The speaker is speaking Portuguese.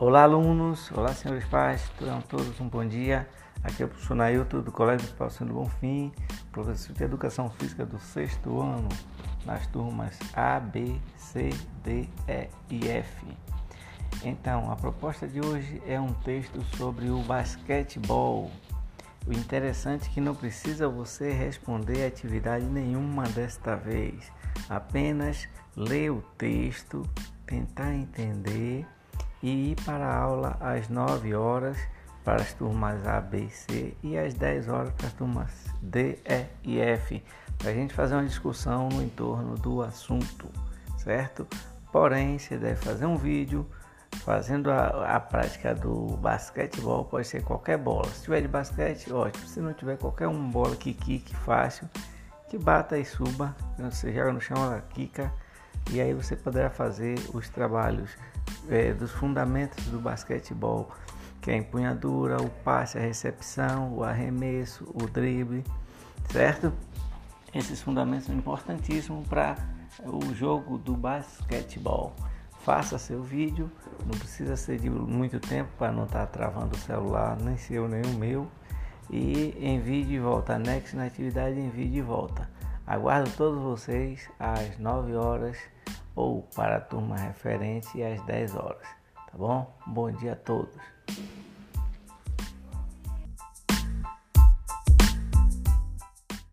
Olá, alunos! Olá, senhores pais! Tenham todos um bom dia. Aqui é o professor Nailton, do Colégio Municipal do Bonfim, professor de Educação Física do sexto ano, nas turmas A, B, C, D, E e F. Então, a proposta de hoje é um texto sobre o basquetebol. O interessante é que não precisa você responder atividade nenhuma desta vez, apenas ler o texto, tentar entender e ir para a aula às 9 horas para as turmas A, B e C e às 10 horas para as turmas D, E e F, para a gente fazer uma discussão no entorno do assunto, certo? Porém, você deve fazer um vídeo fazendo a, a prática do basquetebol, pode ser qualquer bola. Se tiver de basquete, ótimo. Se não tiver qualquer uma bola que quique fácil, que bata e suba, você joga no chão, ela quica e aí você poderá fazer os trabalhos é, dos fundamentos do basquetebol, que é a empunhadura, o passe, a recepção, o arremesso, o drible, certo? Esses fundamentos são importantíssimos para o jogo do basquetebol. Faça seu vídeo, não precisa ser de muito tempo para não estar tá travando o celular, nem seu nem o meu. E envie de volta, anexe na atividade envie de volta. Aguardo todos vocês às 9 horas ou para a turma referente às 10 horas. Tá bom? Bom dia a todos.